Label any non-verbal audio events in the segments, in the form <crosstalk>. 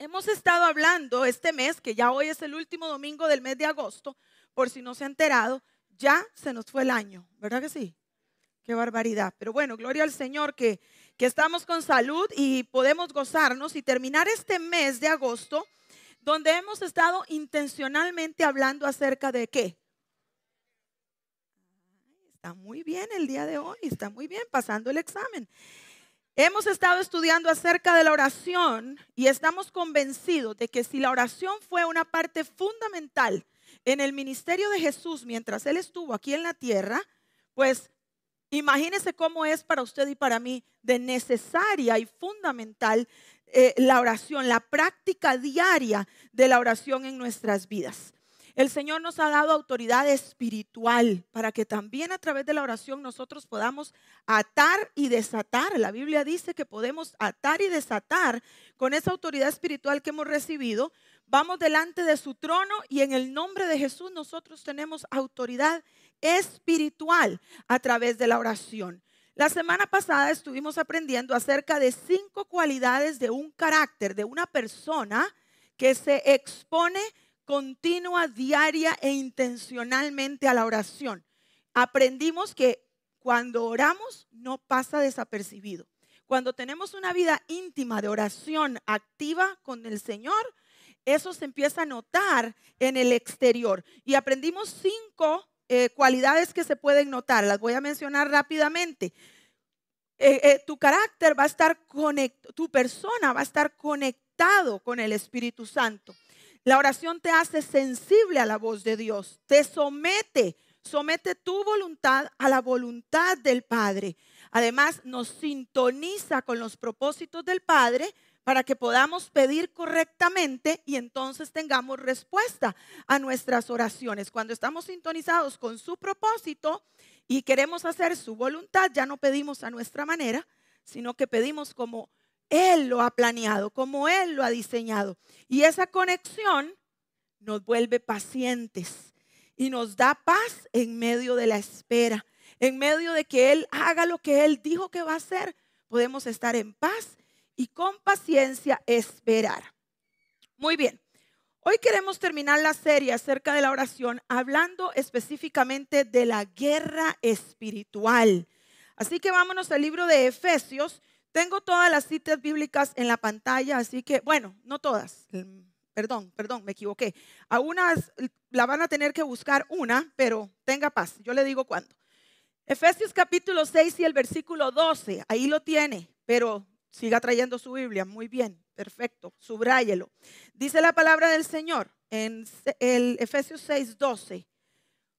Hemos estado hablando este mes, que ya hoy es el último domingo del mes de agosto, por si no se ha enterado, ya se nos fue el año, ¿verdad que sí? Qué barbaridad. Pero bueno, gloria al Señor que, que estamos con salud y podemos gozarnos y terminar este mes de agosto donde hemos estado intencionalmente hablando acerca de qué. Está muy bien el día de hoy, está muy bien pasando el examen. Hemos estado estudiando acerca de la oración y estamos convencidos de que si la oración fue una parte fundamental en el ministerio de Jesús mientras Él estuvo aquí en la tierra, pues imagínese cómo es para usted y para mí de necesaria y fundamental eh, la oración, la práctica diaria de la oración en nuestras vidas. El Señor nos ha dado autoridad espiritual para que también a través de la oración nosotros podamos atar y desatar. La Biblia dice que podemos atar y desatar con esa autoridad espiritual que hemos recibido. Vamos delante de su trono y en el nombre de Jesús nosotros tenemos autoridad espiritual a través de la oración. La semana pasada estuvimos aprendiendo acerca de cinco cualidades de un carácter, de una persona que se expone continua, diaria e intencionalmente a la oración. Aprendimos que cuando oramos no pasa desapercibido. Cuando tenemos una vida íntima de oración activa con el Señor, eso se empieza a notar en el exterior. Y aprendimos cinco eh, cualidades que se pueden notar. Las voy a mencionar rápidamente. Eh, eh, tu carácter va a estar conectado, tu persona va a estar conectado con el Espíritu Santo. La oración te hace sensible a la voz de Dios, te somete, somete tu voluntad a la voluntad del Padre. Además, nos sintoniza con los propósitos del Padre para que podamos pedir correctamente y entonces tengamos respuesta a nuestras oraciones. Cuando estamos sintonizados con su propósito y queremos hacer su voluntad, ya no pedimos a nuestra manera, sino que pedimos como él lo ha planeado, como Él lo ha diseñado. Y esa conexión nos vuelve pacientes y nos da paz en medio de la espera, en medio de que Él haga lo que Él dijo que va a hacer. Podemos estar en paz y con paciencia esperar. Muy bien. Hoy queremos terminar la serie acerca de la oración hablando específicamente de la guerra espiritual. Así que vámonos al libro de Efesios tengo todas las citas bíblicas en la pantalla, así que, bueno, no todas. Perdón, perdón, me equivoqué. A unas la van a tener que buscar una, pero tenga paz. Yo le digo cuándo. Efesios capítulo 6 y el versículo 12, ahí lo tiene, pero siga trayendo su Biblia. Muy bien, perfecto, subráyelo. Dice la palabra del Señor en el Efesios 6, 12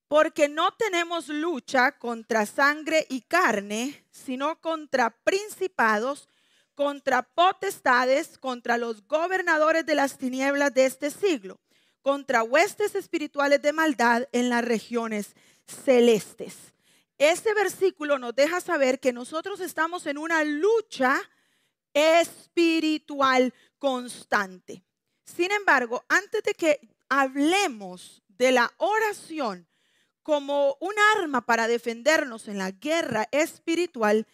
porque no tenemos lucha contra sangre y carne, sino contra principados, contra potestades, contra los gobernadores de las tinieblas de este siglo, contra huestes espirituales de maldad en las regiones celestes. Este versículo nos deja saber que nosotros estamos en una lucha espiritual constante. Sin embargo, antes de que hablemos de la oración, como un arma para defendernos en la guerra espiritual,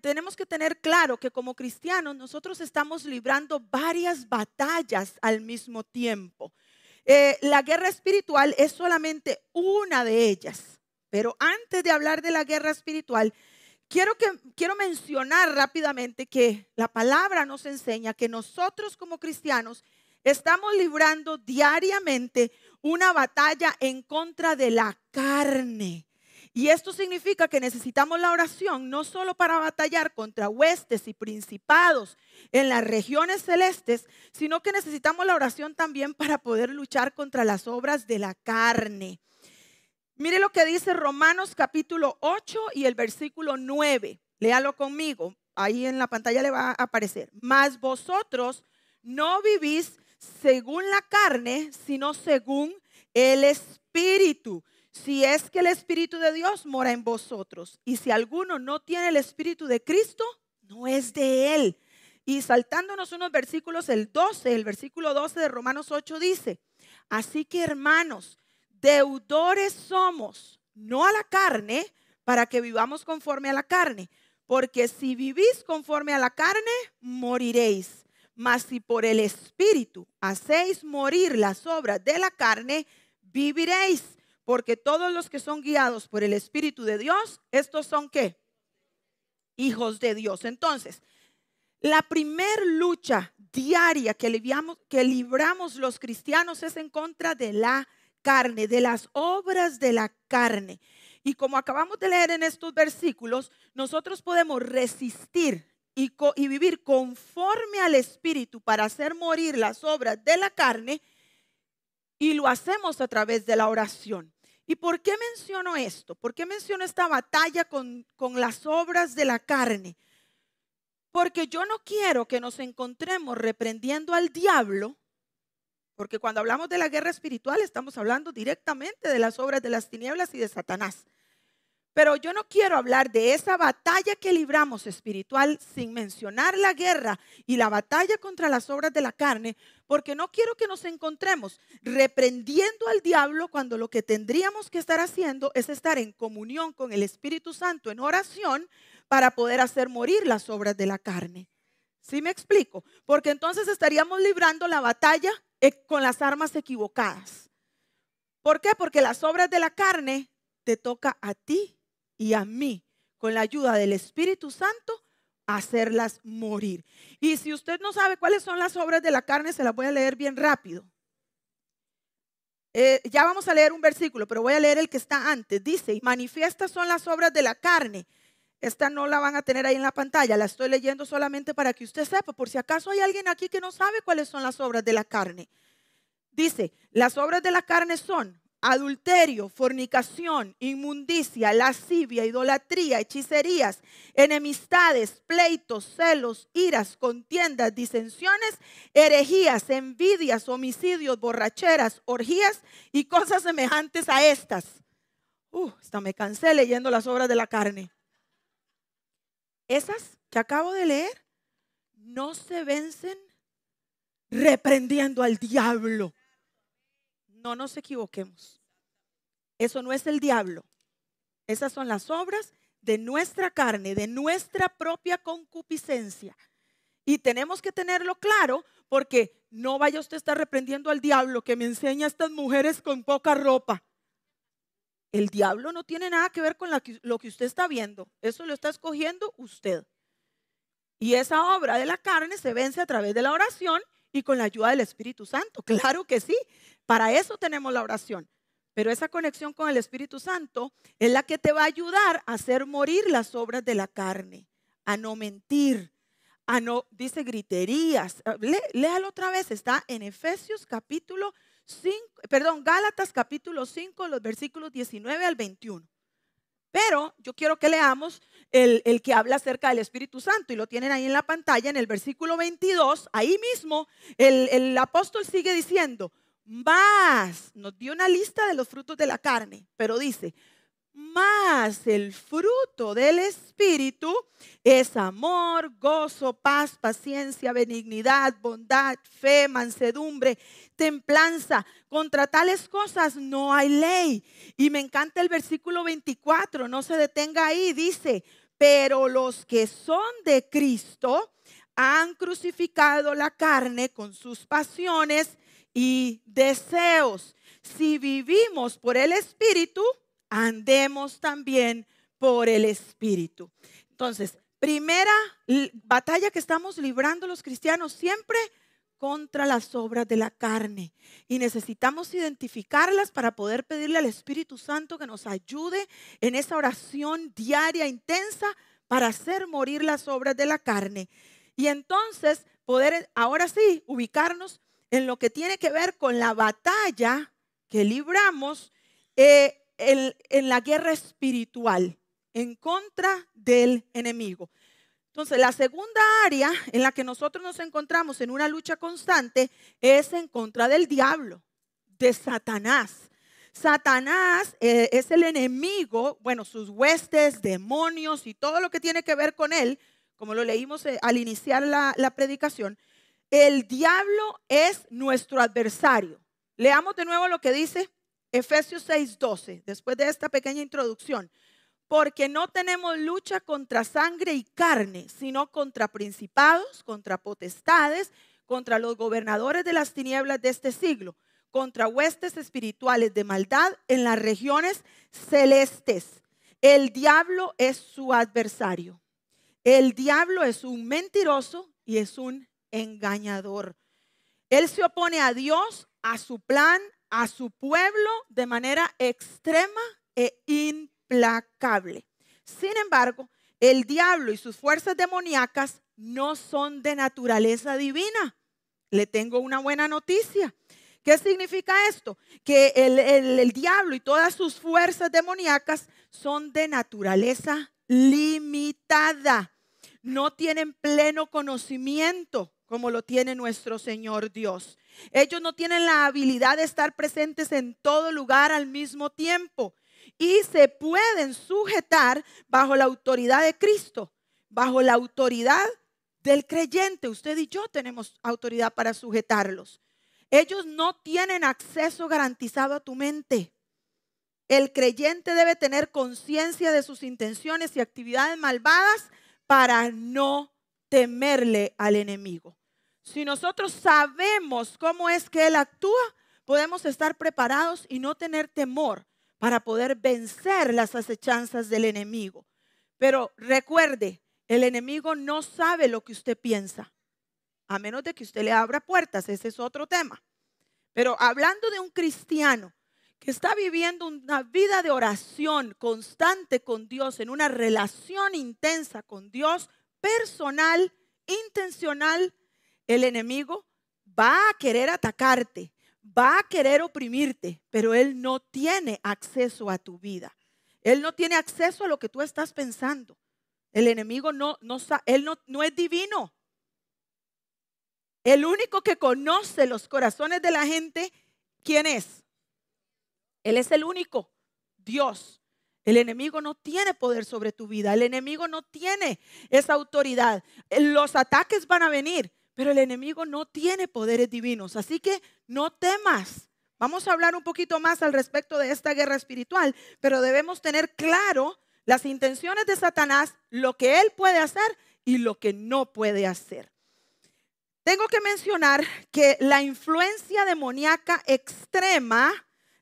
tenemos que tener claro que como cristianos nosotros estamos librando varias batallas al mismo tiempo. Eh, la guerra espiritual es solamente una de ellas. Pero antes de hablar de la guerra espiritual, quiero, quiero mencionar rápidamente que la palabra nos enseña que nosotros como cristianos estamos librando diariamente una batalla en contra de la carne. Y esto significa que necesitamos la oración no solo para batallar contra huestes y principados en las regiones celestes, sino que necesitamos la oración también para poder luchar contra las obras de la carne. Mire lo que dice Romanos capítulo 8 y el versículo 9. Léalo conmigo. Ahí en la pantalla le va a aparecer. Mas vosotros no vivís según la carne, sino según el Espíritu. Si es que el Espíritu de Dios mora en vosotros. Y si alguno no tiene el Espíritu de Cristo, no es de Él. Y saltándonos unos versículos, el 12, el versículo 12 de Romanos 8 dice, así que hermanos, deudores somos, no a la carne, para que vivamos conforme a la carne. Porque si vivís conforme a la carne, moriréis. Mas si por el Espíritu hacéis morir las obras de la carne, viviréis. Porque todos los que son guiados por el Espíritu de Dios, estos son qué? Hijos de Dios. Entonces, la primer lucha diaria que libramos, que libramos los cristianos es en contra de la carne, de las obras de la carne. Y como acabamos de leer en estos versículos, nosotros podemos resistir y, vivir conforme al Espíritu para hacer morir las obras de la carne y lo hacemos a través de la oración. ¿Y por qué menciono esto? ¿Por qué menciono esta batalla con, con las obras de la carne? Porque yo no quiero que nos encontremos reprendiendo al diablo, porque cuando hablamos de la guerra espiritual estamos hablando directamente de las obras de las tinieblas y de Satanás. Pero yo no quiero hablar de esa batalla que libramos espiritual sin mencionar la guerra y la batalla contra las obras de la carne, porque no quiero que nos encontremos reprendiendo al diablo cuando lo que tendríamos que estar haciendo es estar en comunión con el Espíritu Santo en oración para poder hacer morir las obras de la carne. ¿Sí me explico? Porque entonces estaríamos librando la batalla eh, con las armas equivocadas. ¿Por qué? Porque las obras de la carne te toca a ti y a mí, con la ayuda del Espíritu Santo, hacerlas morir. Y si usted no sabe cuáles son las obras de la carne, se las voy a leer bien rápido. Eh, ya vamos a leer un versículo, pero voy a leer el que está antes. Dice, y manifiestas son las obras de la carne, esta no la van a tener ahí en la pantalla, la estoy leyendo solamente para que usted sepa, por si acaso hay alguien aquí que no sabe cuáles son las obras de la carne. Dice, las obras de la carne son adulterio, fornicación, inmundicia, lascivia, idolatría, hechicerías, enemistades, pleitos, celos, iras, contiendas, disensiones, herejías, envidias, homicidios, borracheras, orgías y cosas semejantes a estas. Uh, hasta me cansé leyendo las obras de la carne. Esas que acabo de leer no se vencen reprendiendo al diablo. No nos equivoquemos. Eso no es el diablo. Esas son las obras de nuestra carne, de nuestra propia concupiscencia. Y tenemos que tenerlo claro porque no vaya usted a estar reprendiendo al diablo que me enseña a estas mujeres con poca ropa. El diablo no tiene nada que ver con lo que usted está viendo. Eso lo está escogiendo usted. Y esa obra de la carne se vence a través de la oración y con la ayuda del Espíritu Santo. Claro que sí. Para eso tenemos la oración. Pero esa conexión con el Espíritu Santo es la que te va a ayudar a hacer morir las obras de la carne, a no mentir, a no, dice griterías. léalo otra vez, está en Efesios capítulo perdón, Gálatas capítulo 5, los versículos 19 al 21. Pero yo quiero que leamos el, que habla acerca del Espíritu Santo y lo tienen ahí en la pantalla, en el versículo 22, ahí mismo el, el apóstol sigue diciendo, más, nos dio una lista de los frutos de la carne, pero dice, más el fruto del Espíritu es amor, gozo, paz, paciencia, benignidad, bondad, fe, mansedumbre, templanza. Contra tales cosas no hay ley. Y me encanta el versículo 24, no se detenga ahí, dice, pero los que son de Cristo han crucificado la carne con sus pasiones y deseos. Si vivimos por el Espíritu, andemos también por el Espíritu. Entonces, primera batalla que estamos librando los cristianos siempre contra las obras de la carne. Y necesitamos identificarlas para poder pedirle al Espíritu Santo que nos ayude en esa oración diaria intensa para hacer morir las obras de la carne. Y entonces poder ahora sí ubicarnos en lo que tiene que ver con la batalla que libramos eh, en, la guerra espiritual en contra del enemigo. Entonces, la segunda área en la que nosotros nos encontramos en una lucha constante es en contra del diablo, de Satanás. Satanás eh, es el enemigo, bueno, sus huestes, demonios y todo lo que tiene que ver con él, como lo leímos eh, al iniciar la, la predicación. El diablo es nuestro adversario. Leamos de nuevo lo que dice Efesios 6:12, después de esta pequeña introducción. porque no tenemos lucha contra sangre y carne, sino contra principados, contra potestades, contra los gobernadores de las tinieblas de este siglo, contra huestes espirituales de maldad en las regiones celestes. El diablo es su adversario. El diablo es un mentiroso y es un engañador. Él se opone a Dios, a su plan, a su pueblo de manera extrema e implacable. Sin embargo, el diablo y sus fuerzas demoníacas no son de naturaleza divina. Le tengo una buena noticia. ¿Qué significa esto? Que el, diablo y todas sus fuerzas demoníacas son de naturaleza limitada. No tienen pleno conocimiento como lo tiene nuestro Señor Dios. Ellos no tienen la habilidad de estar presentes en todo lugar al mismo tiempo y se pueden sujetar bajo la autoridad de Cristo, bajo la autoridad del creyente. Usted y yo tenemos autoridad para sujetarlos. Ellos no tienen acceso garantizado a tu mente. El creyente debe tener conciencia de sus intenciones y actividades malvadas para no temerle al enemigo. Si nosotros sabemos cómo es que Él actúa, podemos estar preparados y no tener temor para poder vencer las acechanzas del enemigo. Pero recuerde, el enemigo no sabe lo que usted piensa, a menos de que usted le abra puertas, ese es otro tema. Pero hablando de un cristiano que está viviendo una vida de oración constante con Dios, en una relación intensa con Dios, personal, intencional, el enemigo va a querer atacarte, va a querer oprimirte, pero él no tiene acceso a tu vida. Él no tiene acceso a lo que tú estás pensando. El enemigo no, no, él no, no es divino. El único que conoce los corazones de la gente, ¿quién es? Él es el único, Dios. El enemigo no tiene poder sobre tu vida. El enemigo no tiene esa autoridad. Los ataques van a venir, pero el enemigo no tiene poderes divinos. Así que no temas. Vamos a hablar un poquito más al respecto de esta guerra espiritual, pero debemos tener claro las intenciones de Satanás, lo que él puede hacer y lo que no puede hacer. Tengo que mencionar que la influencia demoníaca extrema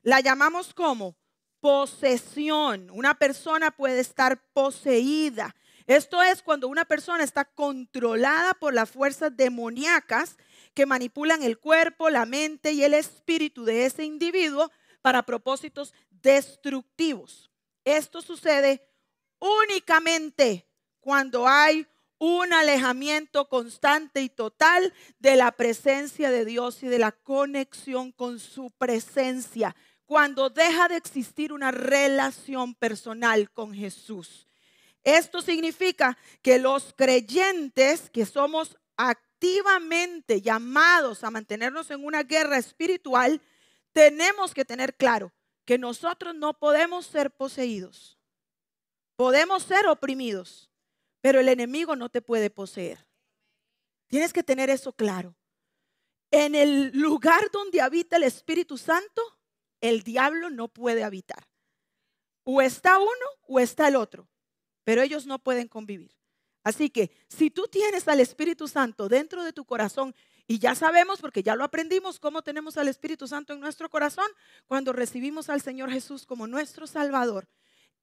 la llamamos como posesión. Una persona puede estar poseída. Esto es cuando una persona está controlada por las fuerzas demoníacas que manipulan el cuerpo, la mente y el espíritu de ese individuo para propósitos destructivos. Esto sucede únicamente cuando hay un alejamiento constante y total de la presencia de Dios y de la conexión con su presencia cuando deja de existir una relación personal con Jesús. Esto significa que los creyentes que somos activamente llamados a mantenernos en una guerra espiritual, tenemos que tener claro que nosotros no podemos ser poseídos. Podemos ser oprimidos, pero el enemigo no te puede poseer. Tienes que tener eso claro. En el lugar donde habita el Espíritu Santo, el diablo no puede habitar. O está uno o está el otro, pero ellos no pueden convivir. Así que si tú tienes al Espíritu Santo dentro de tu corazón, y ya sabemos, porque ya lo aprendimos, cómo tenemos al Espíritu Santo en nuestro corazón, cuando recibimos al Señor Jesús como nuestro Salvador,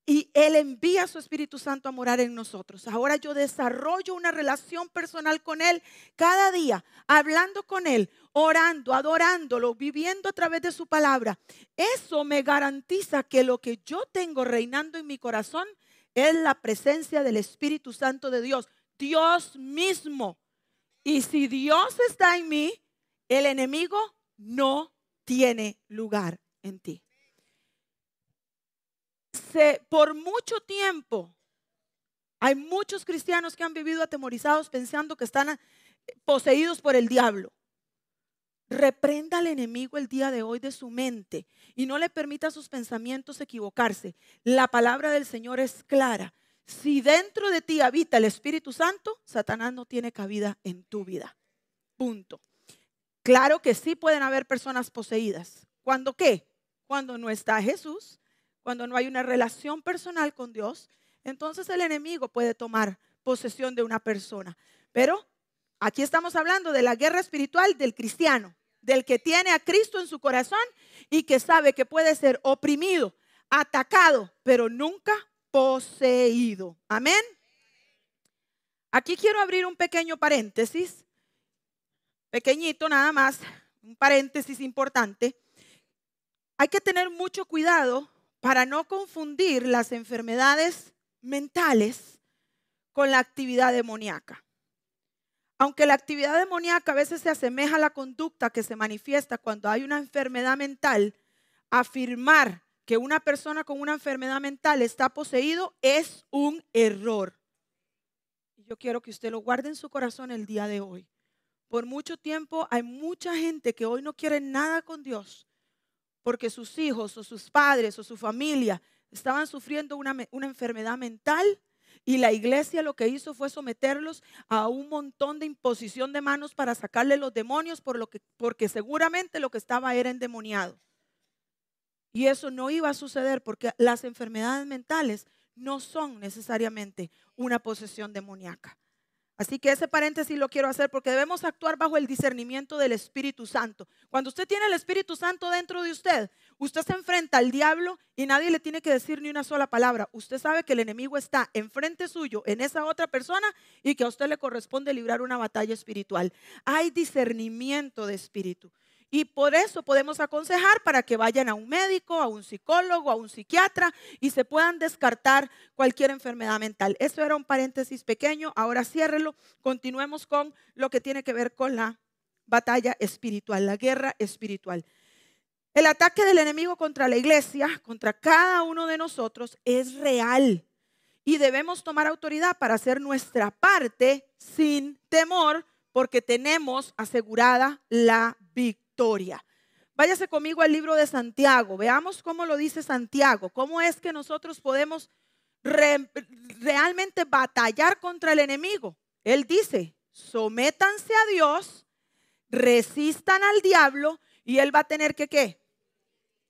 y Él envía a su Espíritu Santo a morar en nosotros. Ahora yo desarrollo una relación personal con Él cada día, hablando con Él, orando, adorándolo, viviendo a través de su palabra. Eso me garantiza que lo que yo tengo reinando en mi corazón es la presencia del Espíritu Santo de Dios, Dios mismo. Y si Dios está en mí, el enemigo no tiene lugar en ti por mucho tiempo hay muchos cristianos que han vivido atemorizados pensando que están poseídos por el diablo. Reprenda al enemigo el día de hoy de su mente y no le permita a sus pensamientos equivocarse. La palabra del Señor es clara. Si dentro de ti habita el Espíritu Santo, Satanás no tiene cabida en tu vida. Punto. Claro que sí pueden haber personas poseídas. ¿Cuándo qué? Cuando no está Jesús cuando no hay una relación personal con Dios, entonces el enemigo puede tomar posesión de una persona. Pero aquí estamos hablando de la guerra espiritual del cristiano, del que tiene a Cristo en su corazón y que sabe que puede ser oprimido, atacado, pero nunca poseído. Amén. Aquí quiero abrir un pequeño paréntesis, pequeñito nada más, un paréntesis importante. Hay que tener mucho cuidado para no confundir las enfermedades mentales con la actividad demoníaca. Aunque la actividad demoníaca a veces se asemeja a la conducta que se manifiesta cuando hay una enfermedad mental, afirmar que una persona con una enfermedad mental está poseído es un error. Yo quiero que usted lo guarde en su corazón el día de hoy. Por mucho tiempo hay mucha gente que hoy no quiere nada con Dios porque sus hijos o sus padres o su familia estaban sufriendo una, una enfermedad mental y la iglesia lo que hizo fue someterlos a un montón de imposición de manos para sacarle los demonios por lo que, porque seguramente lo que estaba era endemoniado. Y eso no iba a suceder porque las enfermedades mentales no son necesariamente una posesión demoníaca. Así que ese paréntesis lo quiero hacer porque debemos actuar bajo el discernimiento del Espíritu Santo. Cuando usted tiene el Espíritu Santo dentro de usted, usted se enfrenta al diablo y nadie le tiene que decir ni una sola palabra. Usted sabe que el enemigo está enfrente suyo, en esa otra persona, y que a usted le corresponde librar una batalla espiritual. Hay discernimiento de espíritu. Y por eso podemos aconsejar para que vayan a un médico, a un psicólogo, a un psiquiatra y se puedan descartar cualquier enfermedad mental. Eso era un paréntesis pequeño, ahora ciérrelo. Continuemos con lo que tiene que ver con la batalla espiritual, la guerra espiritual. El ataque del enemigo contra la iglesia, contra cada uno de nosotros, es real y debemos tomar autoridad para hacer nuestra parte sin temor porque tenemos asegurada la victoria Váyase conmigo al libro de Santiago. Veamos cómo lo dice Santiago. ¿Cómo es que nosotros podemos realmente batallar contra el enemigo? Él dice, sométanse a Dios, resistan al diablo y él va a tener que qué?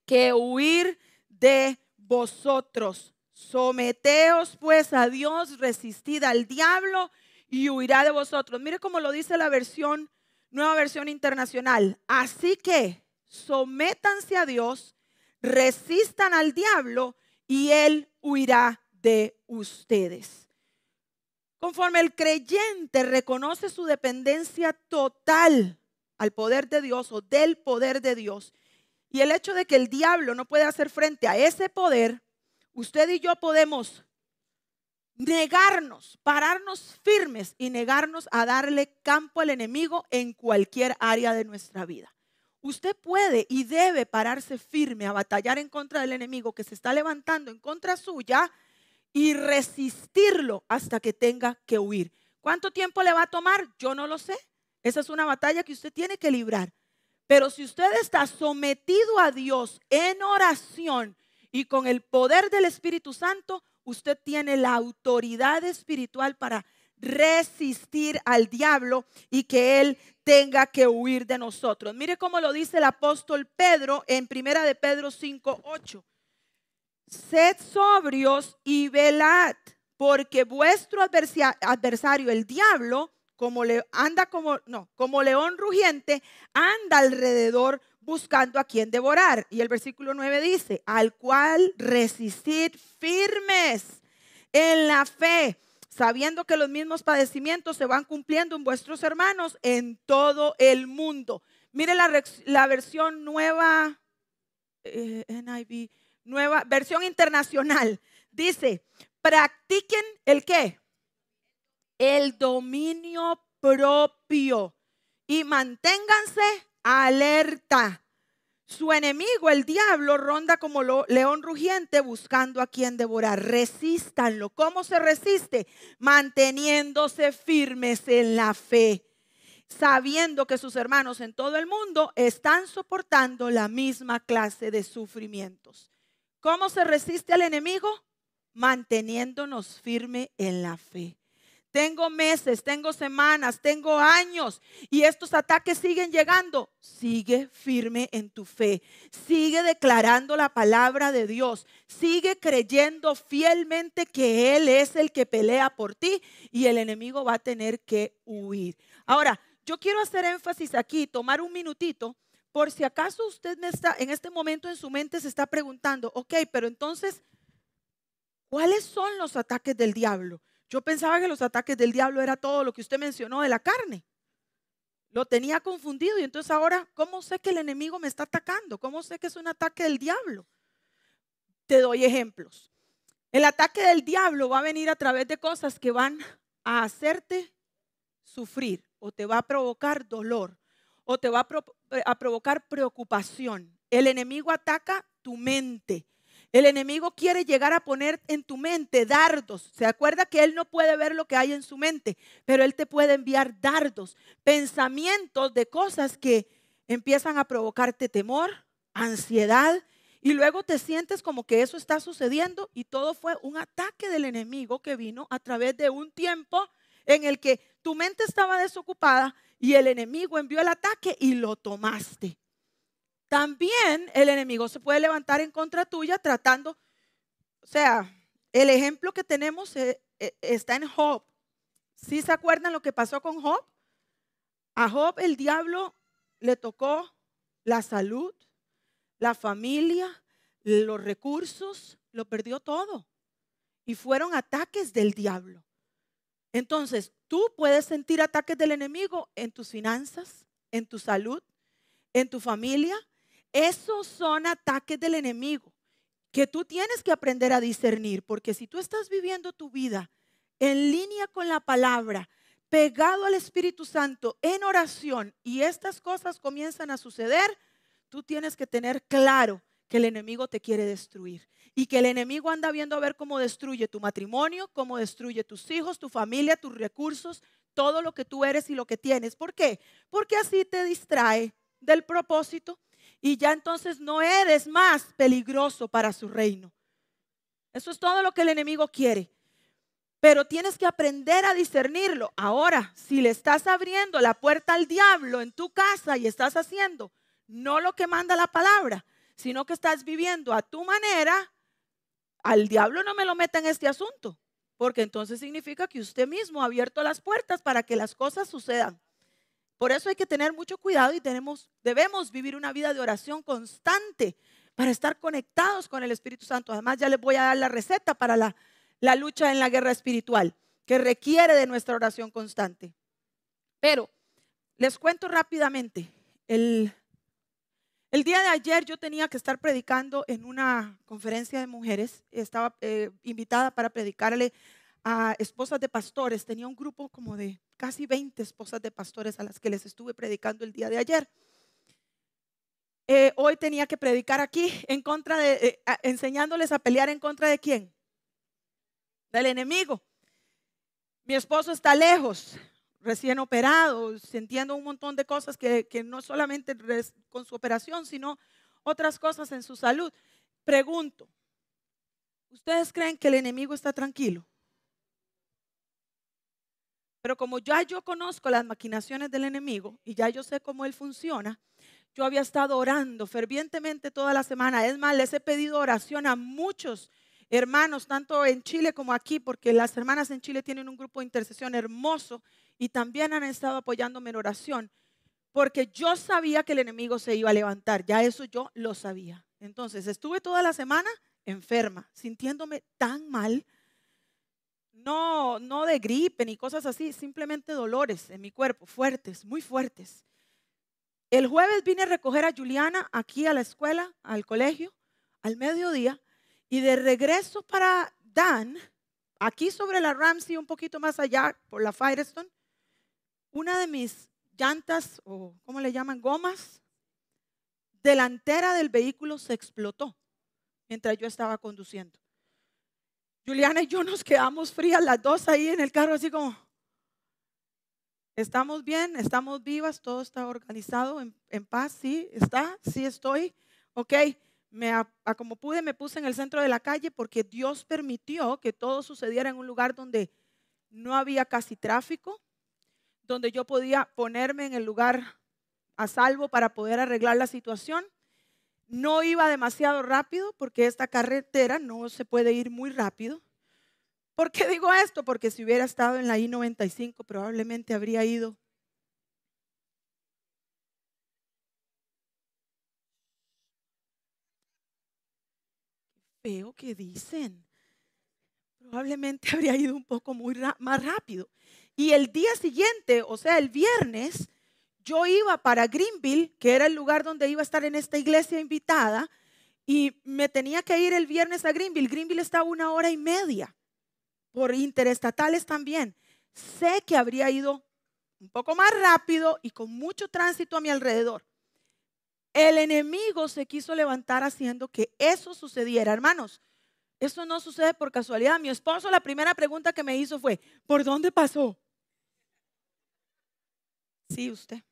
Que huir de vosotros. Someteos pues a Dios, resistid al diablo y huirá de vosotros. Mire cómo lo dice la versión nueva versión internacional. Así que sométanse a Dios, resistan al diablo y él huirá de ustedes. Conforme el creyente reconoce su dependencia total al poder de Dios o del poder de Dios, y el hecho de que el diablo no puede hacer frente a ese poder, usted y yo podemos negarnos, pararnos firmes y negarnos a darle campo al enemigo en cualquier área de nuestra vida. Usted puede y debe pararse firme a batallar en contra del enemigo que se está levantando en contra suya y resistirlo hasta que tenga que huir. ¿Cuánto tiempo le va a tomar? Yo no lo sé. Esa es una batalla que usted tiene que librar. Pero si usted está sometido a Dios en oración y con el poder del Espíritu Santo, usted tiene la autoridad espiritual para resistir al diablo y que él tenga que huir de nosotros. Mire cómo lo dice el apóstol Pedro en Primera de Pedro 5:8. Sed sobrios y velad, porque vuestro adversario el diablo, como le anda como no, como león rugiente, anda alrededor buscando a quien devorar. Y el versículo 9 dice, al cual resistid firmes en la fe, sabiendo que los mismos padecimientos se van cumpliendo en vuestros hermanos en todo el mundo. Mire la, versión nueva, eh, NIV, nueva, versión internacional. Dice, practiquen el qué? El dominio propio y manténganse alerta. Su enemigo, el diablo, ronda como león rugiente buscando a quien devorar. Resístanlo. ¿Cómo se resiste? Manteniéndose firmes en la fe, sabiendo que sus hermanos en todo el mundo están soportando la misma clase de sufrimientos. ¿Cómo se resiste al enemigo? Manteniéndonos firme en la fe tengo meses, tengo semanas, tengo años y estos ataques siguen llegando, sigue firme en tu fe, sigue declarando la palabra de Dios, sigue creyendo fielmente que Él es el que pelea por ti y el enemigo va a tener que huir. Ahora, yo quiero hacer énfasis aquí, tomar un minutito, por si acaso usted está, en este momento en su mente se está preguntando, ok, pero entonces, ¿cuáles son los ataques del diablo? Yo pensaba que los ataques del diablo era todo lo que usted mencionó de la carne. Lo tenía confundido y entonces ahora, ¿cómo sé que el enemigo me está atacando? ¿Cómo sé que es un ataque del diablo? Te doy ejemplos. El ataque del diablo va a venir a través de cosas que van a hacerte sufrir o te va a provocar dolor o te va a, a provocar preocupación. El enemigo ataca tu mente. El enemigo quiere llegar a poner en tu mente dardos. Se acuerda que él no puede ver lo que hay en su mente, pero él te puede enviar dardos, pensamientos de cosas que empiezan a provocarte temor, ansiedad, y luego te sientes como que eso está sucediendo y todo fue un ataque del enemigo que vino a través de un tiempo en el que tu mente estaba desocupada y el enemigo envió el ataque y lo tomaste. También el enemigo se puede levantar en contra tuya tratando, o sea, el ejemplo que tenemos eh, eh, está en Job. ¿Sí se acuerdan lo que pasó con Job? A Job el diablo le tocó la salud, la familia, los recursos, lo perdió todo. Y fueron ataques del diablo. Entonces, tú puedes sentir ataques del enemigo en tus finanzas, en tu salud, en tu familia, esos son ataques del enemigo que tú tienes que aprender a discernir, porque si tú estás viviendo tu vida en línea con la palabra, pegado al Espíritu Santo en oración y estas cosas comienzan a suceder, tú tienes que tener claro que el enemigo te quiere destruir y que el enemigo anda viendo a ver cómo destruye tu matrimonio, cómo destruye tus hijos, tu familia, tus recursos, todo lo que tú eres y lo que tienes. ¿Por qué? Porque así te distrae del propósito y ya entonces no eres más peligroso para su reino. Eso es todo lo que el enemigo quiere. Pero tienes que aprender a discernirlo. Ahora, si le estás abriendo la puerta al diablo en tu casa y estás haciendo no lo que manda la palabra, sino que estás viviendo a tu manera, al diablo no me lo meta en este asunto, porque entonces significa que usted mismo ha abierto las puertas para que las cosas sucedan. Por eso hay que tener mucho cuidado y tenemos, debemos vivir una vida de oración constante para estar conectados con el Espíritu Santo. Además, ya les voy a dar la receta para la, la lucha en la guerra espiritual, que requiere de nuestra oración constante. Pero les cuento rápidamente, el, el día de ayer yo tenía que estar predicando en una conferencia de mujeres, estaba eh, invitada para predicarle a esposas de pastores, tenía un grupo como de casi 20 esposas de pastores a las que les estuve predicando el día de ayer. Eh, hoy tenía que predicar aquí en contra de, eh, enseñándoles a pelear en contra de quién? Del enemigo. Mi esposo está lejos, recién operado, sintiendo un montón de cosas que, que no solamente con su operación, sino otras cosas en su salud. Pregunto, ¿ustedes creen que el enemigo está tranquilo? Pero como ya yo conozco las maquinaciones del enemigo y ya yo sé cómo él funciona, yo había estado orando fervientemente toda la semana. Es más, les he pedido oración a muchos hermanos, tanto en Chile como aquí, porque las hermanas en Chile tienen un grupo de intercesión hermoso y también han estado apoyándome en oración, porque yo sabía que el enemigo se iba a levantar, ya eso yo lo sabía. Entonces, estuve toda la semana enferma, sintiéndome tan mal no, no de gripe ni cosas así, simplemente dolores en mi cuerpo, fuertes, muy fuertes. El jueves vine a recoger a Juliana aquí a la escuela, al colegio, al mediodía, y de regreso para Dan, aquí sobre la Ramsey, un poquito más allá, por la Firestone, una de mis llantas, o ¿cómo le llaman? Gomas, delantera del vehículo se explotó mientras yo estaba conduciendo. Juliana y yo nos quedamos frías las dos ahí en el carro, así como, estamos bien, estamos vivas, todo está organizado, en, paz, sí, está, sí estoy, ok. Me, como pude me puse en el centro de la calle porque Dios permitió que todo sucediera en un lugar donde no había casi tráfico, donde yo podía ponerme en el lugar a salvo para poder arreglar la situación. No iba demasiado rápido porque esta carretera no se puede ir muy rápido. ¿Por qué digo esto? Porque si hubiera estado en la I-95 probablemente habría ido feo que dicen. Probablemente <laughs> habría ido un poco más rápido. Y el día siguiente, o sea, el viernes, yo iba para Greenville, que era el lugar donde iba a estar en esta iglesia invitada, y me tenía que ir el viernes a Greenville. Greenville está una hora y media, por interestatales también. Sé que habría ido un poco más rápido y con mucho tránsito a mi alrededor. El enemigo se quiso levantar haciendo que eso sucediera. Hermanos, eso no sucede por casualidad. Mi esposo la primera pregunta que me hizo fue, ¿por dónde pasó? Sí, usted.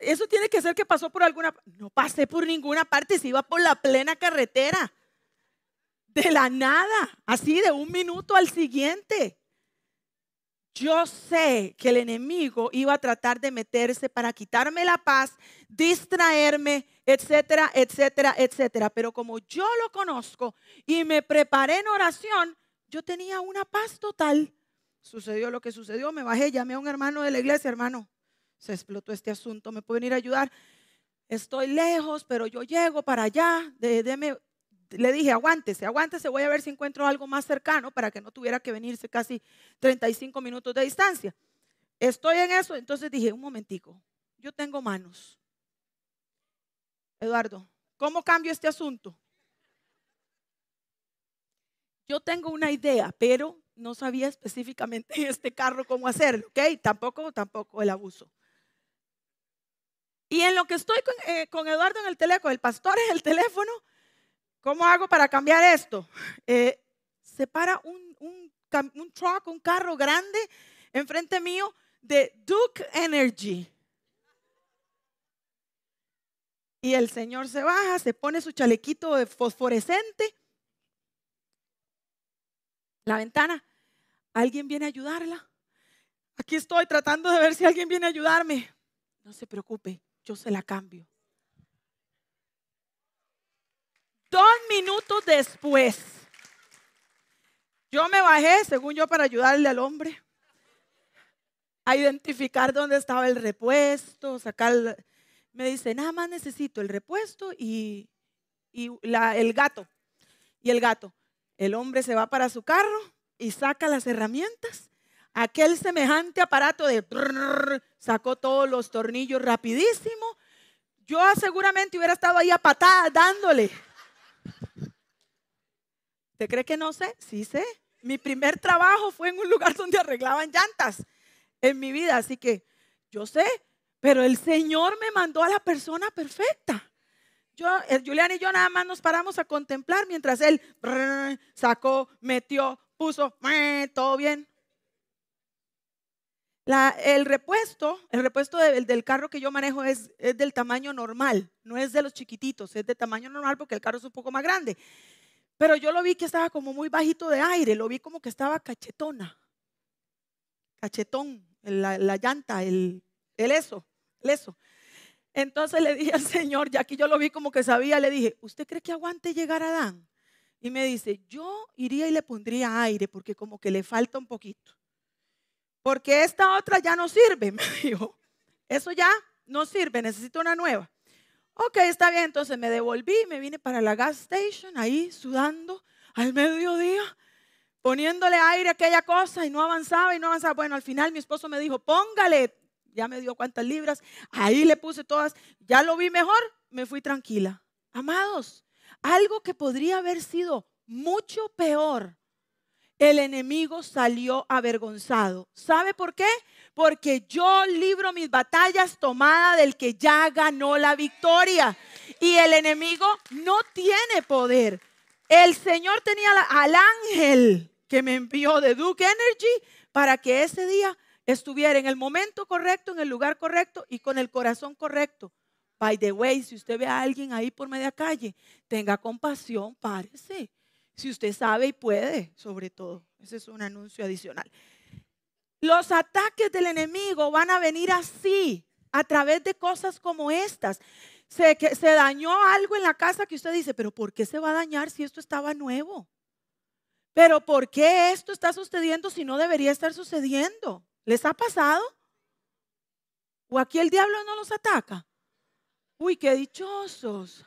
Eso tiene que ser que pasó por alguna... No pasé por ninguna parte, se iba por la plena carretera. De la nada, así de un minuto al siguiente. Yo sé que el enemigo iba a tratar de meterse para quitarme la paz, distraerme, etcétera, etcétera, etcétera. Pero como yo lo conozco y me preparé en oración, yo tenía una paz total. Sucedió lo que sucedió, me bajé, llamé a un hermano de la iglesia, hermano, se explotó este asunto, ¿me pueden ir a ayudar? Estoy lejos, pero yo llego para allá, deme le dije, aguántese, aguántese, voy a ver si encuentro algo más cercano para que no tuviera que venirse casi 35 minutos de distancia. Estoy en eso, entonces dije, un momentico, yo tengo manos. Eduardo, ¿cómo cambio este asunto? Yo tengo una idea, pero no sabía específicamente en <laughs> este carro cómo hacerlo, ¿ok? Tampoco, tampoco el abuso. Y en lo que estoy con, eh, Eduardo en el teléfono, el pastor en el teléfono, ¿Cómo hago para cambiar esto? Eh, se para un, un, un truck, un carro grande enfrente mío de Duke Energy. Y el señor se baja, se pone su chalequito de fosforescente. La ventana. ¿Alguien viene a ayudarla? Aquí estoy tratando de ver si alguien viene a ayudarme. No se preocupe, yo se la cambio. Dos minutos después, yo me bajé, según yo, para ayudarle al hombre a identificar dónde estaba el repuesto, sacar... Me dice, nada más necesito el repuesto y, el gato. Y el gato. El hombre se va para su carro y saca las herramientas. Aquel semejante aparato de... sacó todos los tornillos rapidísimo. Yo seguramente hubiera estado ahí a patadas dándole. ¿Usted cree que no sé? Sí sé. Mi primer trabajo fue en un lugar donde arreglaban llantas en mi vida, así que yo sé, pero el Señor me mandó a la persona perfecta. Yo, Julián y yo nada más nos paramos a contemplar mientras él sacó, metió, puso, todo bien. El repuesto, el repuesto del carro que yo manejo es, del tamaño normal, no es de los chiquititos, es de tamaño normal porque el carro es un poco más grande. Pero yo lo vi que estaba como muy bajito de aire, lo vi como que estaba cachetona. Cachetón, la, llanta, el, el eso, el eso. Entonces le dije al Señor, ya que yo lo vi como que sabía, le dije, ¿usted cree que aguante llegar a Adán? Y me dice, yo iría y le pondría aire porque como que le falta un poquito. Porque esta otra ya no sirve, <laughs> me dijo. Eso ya no sirve, necesito una nueva. Ok, está bien, entonces me devolví, me vine para la gas station, ahí sudando al mediodía, poniéndole aire a aquella cosa y no avanzaba y no avanzaba. Bueno, al final mi esposo me dijo, póngale, ya me dio cuántas libras, ahí le puse todas, ya lo vi mejor, me fui tranquila. Amados, algo que podría haber sido mucho peor, el enemigo salió avergonzado. ¿Sabe por qué? porque yo libro mis batallas tomada del que ya ganó la victoria. Y el enemigo no tiene poder. El Señor tenía al ángel que me envió de Duke Energy para que ese día estuviera en el momento correcto, en el lugar correcto y con el corazón correcto. By the way, si usted ve a alguien ahí por media calle, tenga compasión, párese. Si usted sabe y puede, sobre todo. Ese es un anuncio adicional. Los ataques del enemigo van a venir así, a través de cosas como estas. Se, dañó algo en la casa que usted dice, pero ¿por qué se va a dañar si esto estaba nuevo? Pero ¿por qué esto está sucediendo si no debería estar sucediendo? ¿Les ha pasado? ¿O aquí el diablo no los ataca? Uy, qué dichosos.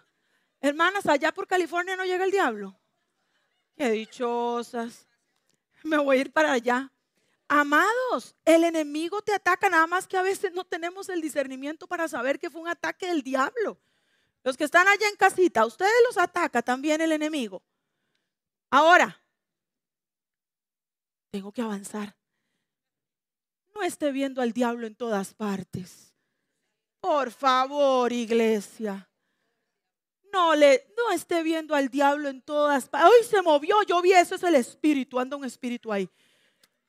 Hermanas, allá por California no llega el diablo. Qué dichosas. Me voy a ir para allá. Amados, el enemigo te ataca nada más que a veces no tenemos el discernimiento para saber que fue un ataque del diablo. Los que están allá en casita, ustedes los ataca también el enemigo. Ahora, tengo que avanzar. No esté viendo al diablo en todas partes. Por favor, iglesia. No le no esté viendo al diablo en todas partes. Hoy se movió, yo vi eso es el espíritu, anda un espíritu ahí.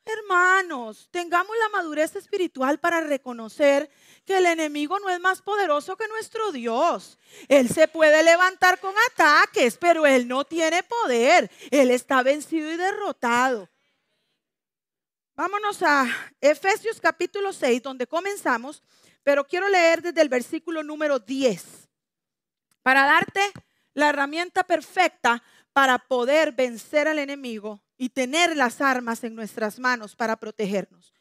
Hermanos, tengamos la madurez espiritual para reconocer que el enemigo no es más poderoso que nuestro Dios. Él se puede levantar con ataques, pero él no tiene poder. Él está vencido y derrotado. Vámonos a Efesios capítulo 6, donde comenzamos, pero quiero leer desde el versículo número 10 para darte la herramienta perfecta para poder vencer al enemigo y tener las armas en nuestras manos para protegernos.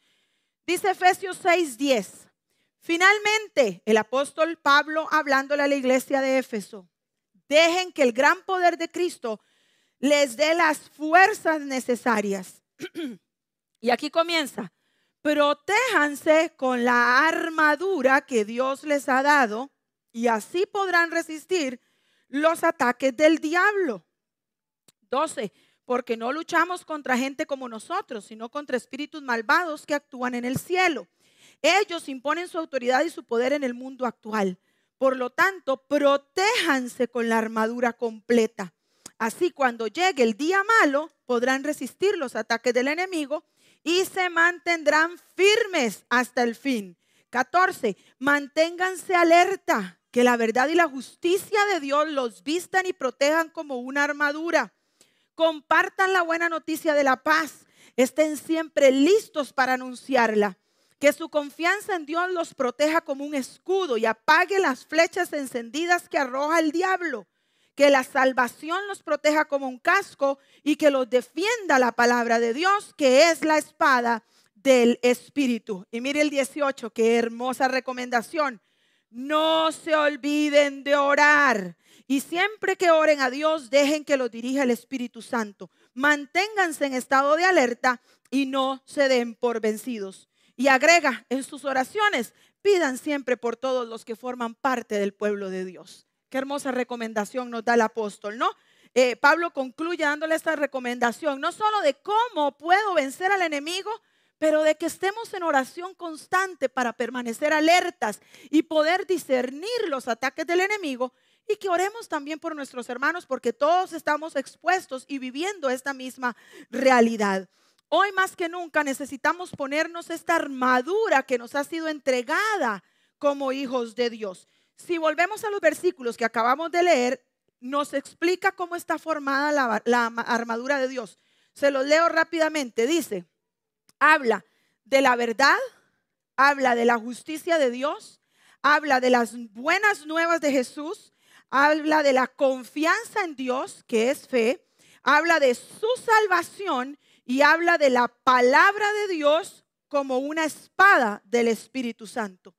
Dice Efesios 6:10. Finalmente, el apóstol Pablo hablándole a la iglesia de Éfeso, dejen que el gran poder de Cristo les dé las fuerzas necesarias. <clears throat> y aquí comienza, protéjanse con la armadura que Dios les ha dado y así podrán resistir los ataques del diablo. 12 porque no luchamos contra gente como nosotros, sino contra espíritus malvados que actúan en el cielo. Ellos imponen su autoridad y su poder en el mundo actual. Por lo tanto, protéjanse con la armadura completa. Así cuando llegue el día malo, podrán resistir los ataques del enemigo y se mantendrán firmes hasta el fin. 14. Manténganse alerta, que la verdad y la justicia de Dios los vistan y protejan como una armadura. Compartan la buena noticia de la paz. Estén siempre listos para anunciarla. Que su confianza en Dios los proteja como un escudo y apague las flechas encendidas que arroja el diablo. Que la salvación los proteja como un casco y que los defienda la palabra de Dios, que es la espada del Espíritu. Y mire el 18, qué hermosa recomendación. No se olviden de orar. Y siempre que oren a Dios, dejen que los dirija el Espíritu Santo. Manténganse en estado de alerta y no se den por vencidos. Y agrega en sus oraciones, pidan siempre por todos los que forman parte del pueblo de Dios. Qué hermosa recomendación nos da el apóstol, ¿no? Eh, Pablo concluye dándole esta recomendación, no solo de cómo puedo vencer al enemigo, pero de que estemos en oración constante para permanecer alertas y poder discernir los ataques del enemigo y que oremos también por nuestros hermanos porque todos estamos expuestos y viviendo esta misma realidad. Hoy más que nunca necesitamos ponernos esta armadura que nos ha sido entregada como hijos de Dios. Si volvemos a los versículos que acabamos de leer, nos explica cómo está formada la, armadura de Dios. Se los leo rápidamente. Dice, habla de la verdad, habla de la justicia de Dios, habla de las buenas nuevas de Jesús, habla de la confianza en Dios, que es fe, habla de su salvación y habla de la palabra de Dios como una espada del Espíritu Santo.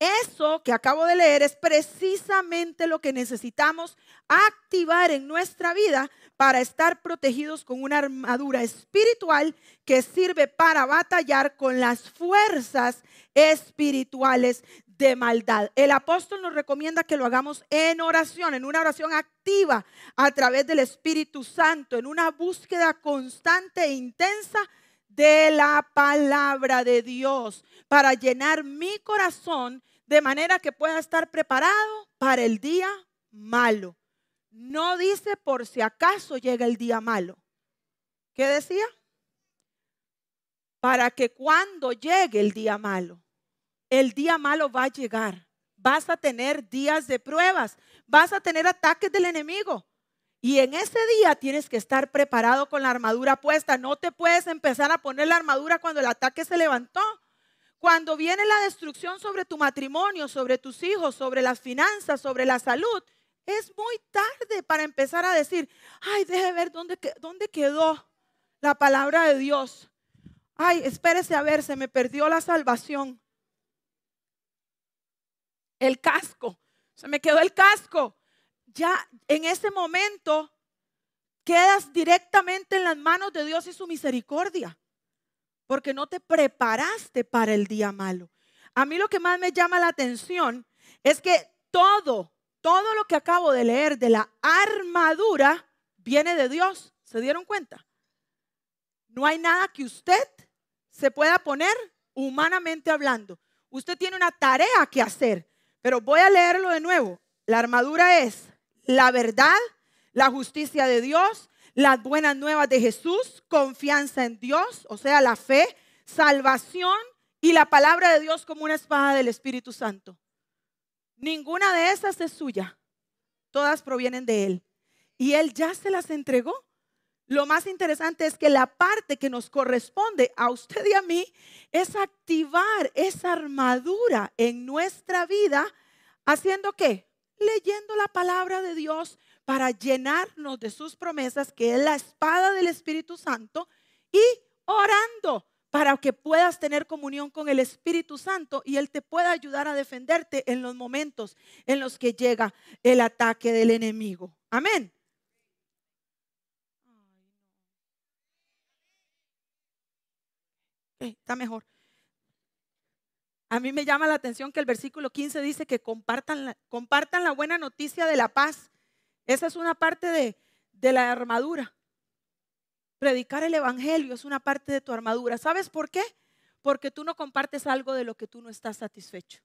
Eso que acabo de leer es precisamente lo que necesitamos activar en nuestra vida para estar protegidos con una armadura espiritual que sirve para batallar con las fuerzas espirituales de maldad. El apóstol nos recomienda que lo hagamos en oración, en una oración activa a través del Espíritu Santo, en una búsqueda constante e intensa de la palabra de Dios para llenar mi corazón de manera que pueda estar preparado para el día malo. No dice por si acaso llega el día malo. ¿Qué decía? Para que cuando llegue el día malo, el día malo va a llegar. Vas a tener días de pruebas, vas a tener ataques del enemigo. Y en ese día tienes que estar preparado con la armadura puesta. No te puedes empezar a poner la armadura cuando el ataque se levantó. Cuando viene la destrucción sobre tu matrimonio, sobre tus hijos, sobre las finanzas, sobre la salud, es muy tarde para empezar a decir, ay, deje ver dónde, dónde quedó la palabra de Dios. Ay, espérese a ver, se me perdió la salvación. El casco, se me quedó el casco ya en ese momento quedas directamente en las manos de Dios y su misericordia, porque no te preparaste para el día malo. A mí lo que más me llama la atención es que todo, todo lo que acabo de leer de la armadura viene de Dios. ¿Se dieron cuenta? No hay nada que usted se pueda poner humanamente hablando. Usted tiene una tarea que hacer, pero voy a leerlo de nuevo. La armadura es la verdad, la justicia de Dios, las buenas nuevas de Jesús, confianza en Dios, o sea, la fe, salvación y la palabra de Dios como una espada del Espíritu Santo. Ninguna de esas es suya. Todas provienen de Él. Y Él ya se las entregó. Lo más interesante es que la parte que nos corresponde a usted y a mí es activar esa armadura en nuestra vida, haciendo qué? leyendo la palabra de Dios para llenarnos de sus promesas, que es la espada del Espíritu Santo, y orando para que puedas tener comunión con el Espíritu Santo y Él te pueda ayudar a defenderte en los momentos en los que llega el ataque del enemigo. Amén. está mejor. A mí me llama la atención que el versículo 15 dice que compartan la, buena noticia de la paz. Esa es una parte de la armadura. Predicar el Evangelio es una parte de tu armadura. ¿Sabes por qué? Porque tú no compartes algo de lo que tú no estás satisfecho.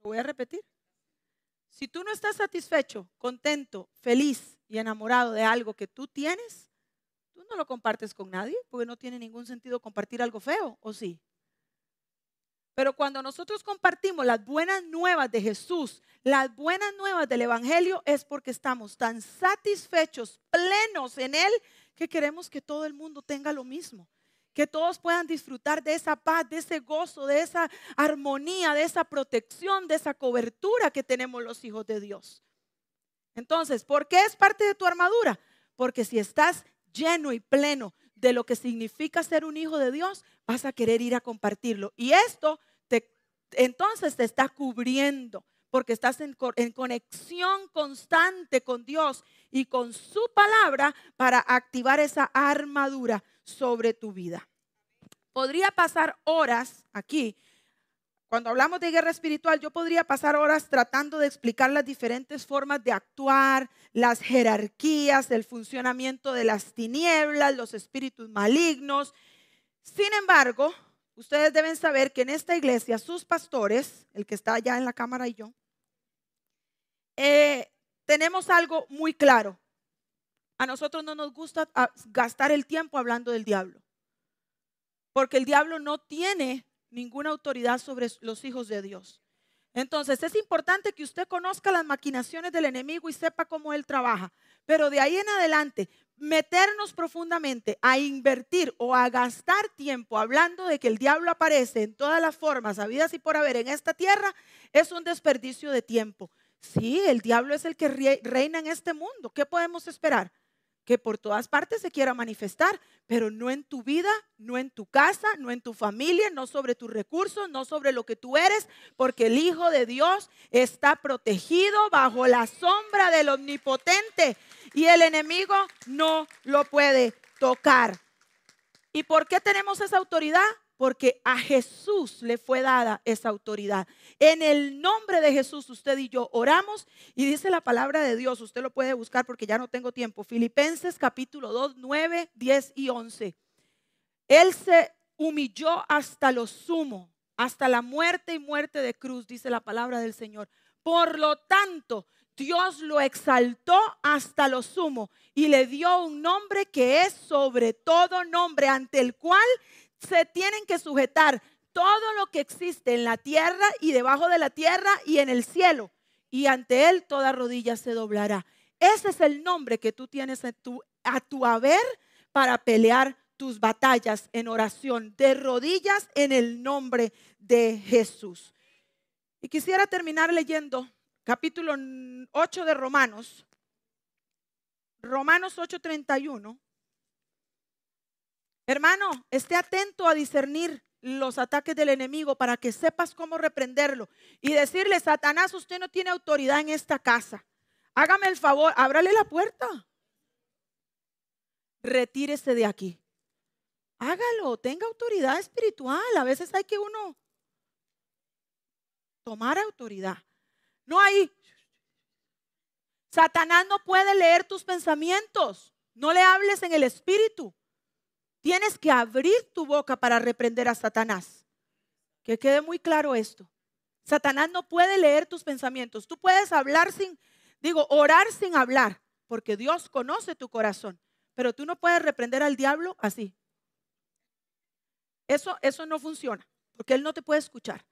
Lo voy a repetir. Si tú no estás satisfecho, contento, feliz y enamorado de algo que tú tienes, tú no lo compartes con nadie, porque no tiene ningún sentido compartir algo feo, ¿o sí? Pero cuando nosotros compartimos las buenas nuevas de Jesús, las buenas nuevas del Evangelio, es porque estamos tan satisfechos, plenos en Él, que queremos que todo el mundo tenga lo mismo. Que todos puedan disfrutar de esa paz, de ese gozo, de esa armonía, de esa protección, de esa cobertura que tenemos los hijos de Dios. Entonces, ¿por qué es parte de tu armadura? Porque si estás lleno y pleno de lo que significa ser un hijo de Dios, vas a querer ir a compartirlo. Y esto entonces te está cubriendo porque estás en, en, conexión constante con Dios y con su palabra para activar esa armadura sobre tu vida. Podría pasar horas aquí. Cuando hablamos de guerra espiritual, yo podría pasar horas tratando de explicar las diferentes formas de actuar, las jerarquías, el funcionamiento de las tinieblas, los espíritus malignos. Sin embargo, ustedes deben saber que en esta iglesia sus pastores, el que está allá en la cámara y yo, eh, tenemos algo muy claro. A nosotros no nos gusta ah, gastar el tiempo hablando del diablo, porque el diablo no tiene ninguna autoridad sobre los hijos de Dios. Entonces es importante que usted conozca las maquinaciones del enemigo y sepa cómo él trabaja. Pero de ahí en adelante, meternos profundamente a invertir o a gastar tiempo hablando de que el diablo aparece en todas las formas, habidas y por haber en esta tierra, es un desperdicio de tiempo. Sí, el diablo es el que reina en este mundo. ¿Qué podemos esperar? Que por todas partes se quiera manifestar, pero no en tu vida, no en tu casa, no en tu familia, no sobre tus recursos, no sobre lo que tú eres, porque el Hijo de Dios está protegido bajo la sombra del Omnipotente y el enemigo no lo puede tocar. ¿Y por qué tenemos esa autoridad? Porque a Jesús le fue dada esa autoridad. En el nombre de Jesús usted y yo oramos y dice la palabra de Dios, usted lo puede buscar porque ya no tengo tiempo. Filipenses capítulo 2, 9, 10 y 11. Él se humilló hasta lo sumo, hasta la muerte y muerte de cruz, dice la palabra del Señor. Por lo tanto, Dios lo exaltó hasta lo sumo y le dio un nombre que es sobre todo nombre, ante el cual se tienen que sujetar todo lo que existe en la tierra y debajo de la tierra y en el cielo. Y ante él toda rodilla se doblará. Ese es el nombre que tú tienes a tu haber para pelear tus batallas en oración, de rodillas en el nombre de Jesús. Y quisiera terminar leyendo capítulo 8 de Romanos, Romanos 8:31. Hermano, esté atento a discernir los ataques del enemigo para que sepas cómo reprenderlo y decirle, Satanás, usted no tiene autoridad en esta casa. Hágame el favor, ábrale la puerta. Retírese de aquí. Hágalo, tenga autoridad espiritual. A veces hay que uno tomar autoridad. No hay. Satanás no puede leer tus pensamientos. No le hables en el espíritu. Tienes que abrir tu boca para reprender a Satanás. Que quede muy claro esto. Satanás no puede leer tus pensamientos. Tú puedes hablar sin, digo, orar sin hablar, porque Dios conoce tu corazón. Pero tú no puedes reprender al diablo así. Eso, eso no funciona, porque él no te puede escuchar.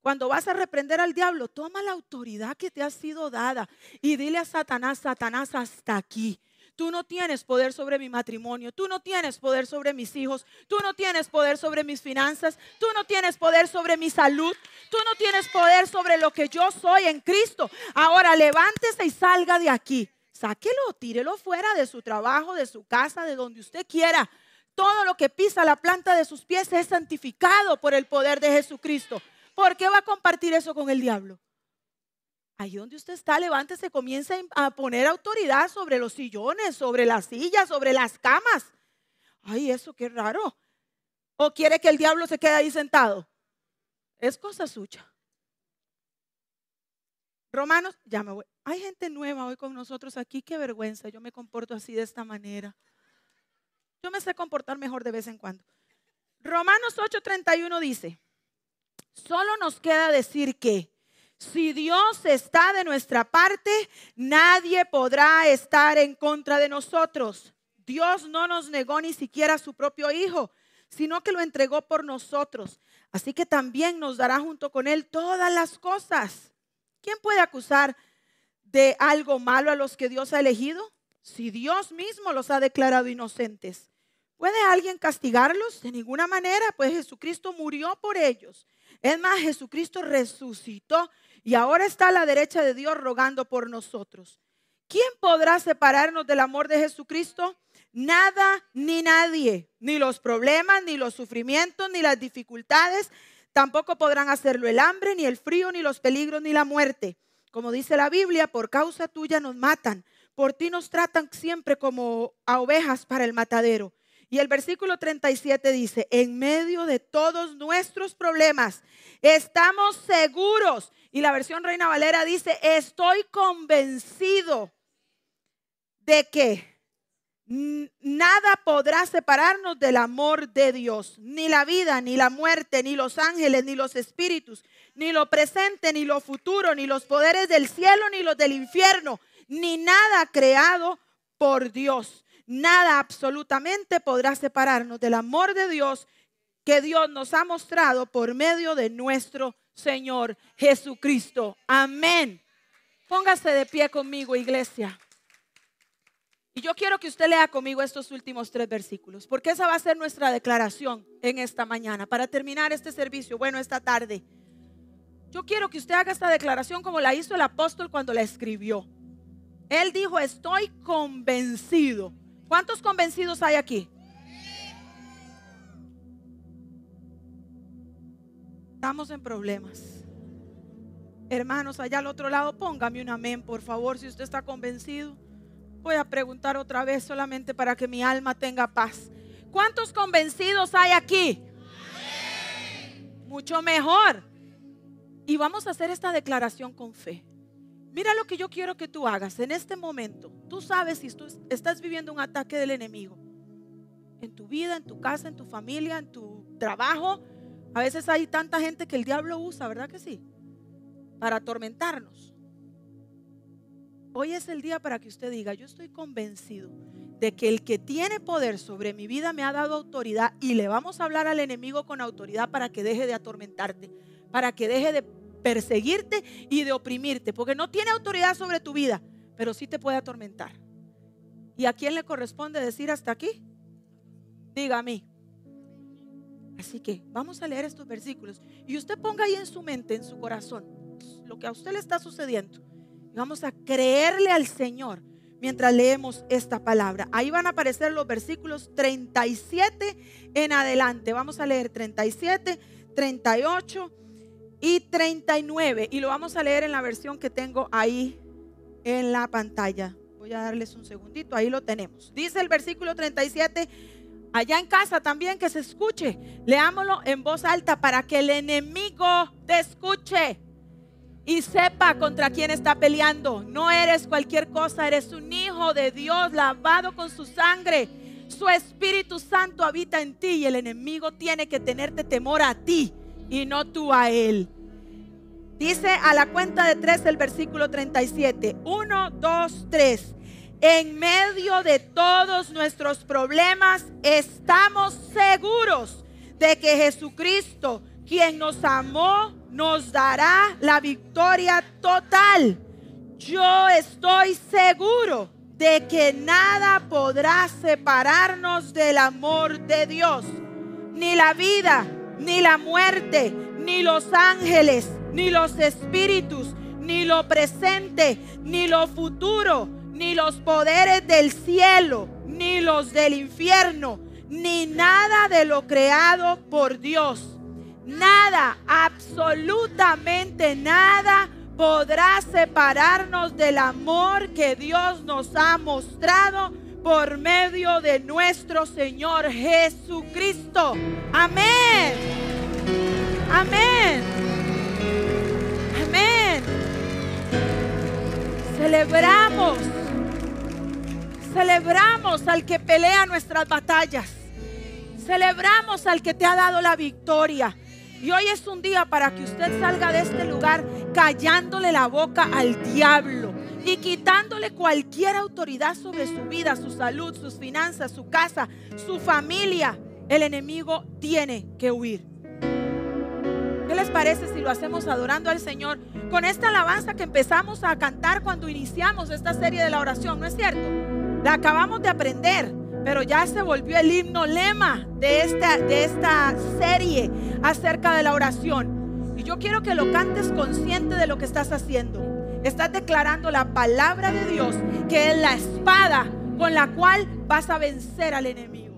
Cuando vas a reprender al diablo, toma la autoridad que te ha sido dada y dile a Satanás, Satanás, hasta aquí. Tú no tienes poder sobre mi matrimonio, tú no tienes poder sobre mis hijos, tú no tienes poder sobre mis finanzas, tú no tienes poder sobre mi salud, tú no tienes poder sobre lo que yo soy en Cristo. Ahora levántese y salga de aquí. Sáquelo, tírelo fuera de su trabajo, de su casa, de donde usted quiera. Todo lo que pisa la planta de sus pies es santificado por el poder de Jesucristo. ¿Por qué va a compartir eso con el diablo? Ahí donde usted está, levántese, comience a poner autoridad sobre los sillones, sobre las sillas, sobre las camas. Ay, eso qué raro. ¿O quiere que el diablo se quede ahí sentado? Es cosa suya. Romanos, ya me voy. Hay gente nueva hoy con nosotros aquí, qué vergüenza, yo me comporto así de esta manera. Yo me sé comportar mejor de vez en cuando. Romanos 8:31 dice, Solo nos queda decir que si Dios está de nuestra parte, nadie podrá estar en contra de nosotros. Dios no nos negó ni siquiera a su propio Hijo, sino que lo entregó por nosotros. Así que también nos dará junto con Él todas las cosas. ¿Quién puede acusar de algo malo a los que Dios ha elegido? Si Dios mismo los ha declarado inocentes. ¿Puede alguien castigarlos? De ninguna manera, pues Jesucristo murió por ellos es más, Jesucristo resucitó y ahora está a la derecha de Dios rogando por nosotros. ¿Quién podrá separarnos del amor de Jesucristo? Nada ni nadie, ni los problemas, ni los sufrimientos, ni las dificultades. Tampoco podrán hacerlo el hambre, ni el frío, ni los peligros, ni la muerte. Como dice la Biblia, por causa tuya nos matan. Por ti nos tratan siempre como a ovejas para el matadero. Y el versículo 37 dice, en medio de todos nuestros problemas, estamos seguros. Y la versión Reina Valera dice, estoy convencido de que nada podrá separarnos del amor de Dios. Ni la vida, ni la muerte, ni los ángeles, ni los espíritus, ni lo presente, ni lo futuro, ni los poderes del cielo, ni los del infierno, ni nada creado por Dios nada absolutamente podrá separarnos del amor de Dios que Dios nos ha mostrado por medio de nuestro Señor Jesucristo. Amén. Póngase de pie conmigo, iglesia. Y yo quiero que usted lea conmigo estos últimos tres versículos, porque esa va a ser nuestra declaración en esta mañana, para terminar este servicio, bueno, esta tarde. Yo quiero que usted haga esta declaración como la hizo el apóstol cuando la escribió. Él dijo, estoy convencido ¿Cuántos convencidos hay aquí? Estamos en problemas. Hermanos, allá al otro lado, póngame un amén, por favor, si usted está convencido. Voy a preguntar otra vez solamente para que mi alma tenga paz. ¿Cuántos convencidos hay aquí? Mucho mejor. Y vamos a hacer esta declaración con fe. Mira lo que yo quiero que tú hagas en este momento. Tú sabes si tú estás viviendo un ataque del enemigo. En tu vida, en tu casa, en tu familia, en tu trabajo. A veces hay tanta gente que el diablo usa, ¿verdad que sí? Para atormentarnos. Hoy es el día para que usted diga, yo estoy convencido de que el que tiene poder sobre mi vida me ha dado autoridad y le vamos a hablar al enemigo con autoridad para que deje de atormentarte, para que deje de perseguirte y de oprimirte, porque no tiene autoridad sobre tu vida, pero sí te puede atormentar. ¿Y a quién le corresponde decir hasta aquí? Diga a mí. Así que vamos a leer estos versículos. Y usted ponga ahí en su mente, en su corazón, lo que a usted le está sucediendo. vamos a creerle al Señor mientras leemos esta palabra. Ahí van a aparecer los versículos 37 en adelante. Vamos a leer 37, 38 y 39. Y lo vamos a leer en la versión que tengo ahí en la pantalla. Voy a darles un segundito, ahí lo tenemos. Dice el versículo 37, allá en casa también que se escuche. Leámoslo en voz alta para que el enemigo te escuche y sepa contra quién está peleando. No eres cualquier cosa, eres un hijo de Dios lavado con su sangre. Su Espíritu Santo habita en ti y el enemigo tiene que tenerte temor a ti y no tú a él. Dice a la cuenta de tres el versículo 37. Uno, dos, tres. En medio de todos nuestros problemas estamos seguros de que Jesucristo, quien nos amó, nos dará la victoria total. Yo estoy seguro de que nada podrá separarnos del amor de Dios. Ni la vida, ni la muerte, ni los ángeles, ni los espíritus, ni lo presente, ni lo futuro, ni los poderes del cielo, ni los del infierno, ni nada de lo creado por Dios. Nada, absolutamente nada podrá separarnos del amor que Dios nos ha mostrado por medio de nuestro Señor Jesucristo. Amén. Amén. Amén. Celebramos. Celebramos al que pelea nuestras batallas. Celebramos al que te ha dado la victoria. Y hoy es un día para que usted salga de este lugar callándole la boca al diablo y quitándole cualquier autoridad sobre su vida, su salud, sus finanzas, su casa, su familia. El enemigo tiene que huir. ¿Qué les parece si lo hacemos adorando al Señor con esta alabanza que empezamos a cantar cuando iniciamos esta serie de la oración? ¿No es cierto? La acabamos de aprender, pero ya se volvió el himno lema de esta, de esta serie acerca de la oración. Y yo quiero que lo cantes consciente de lo que estás haciendo. Estás declarando la palabra de Dios, que es la espada con la cual vas a vencer al enemigo.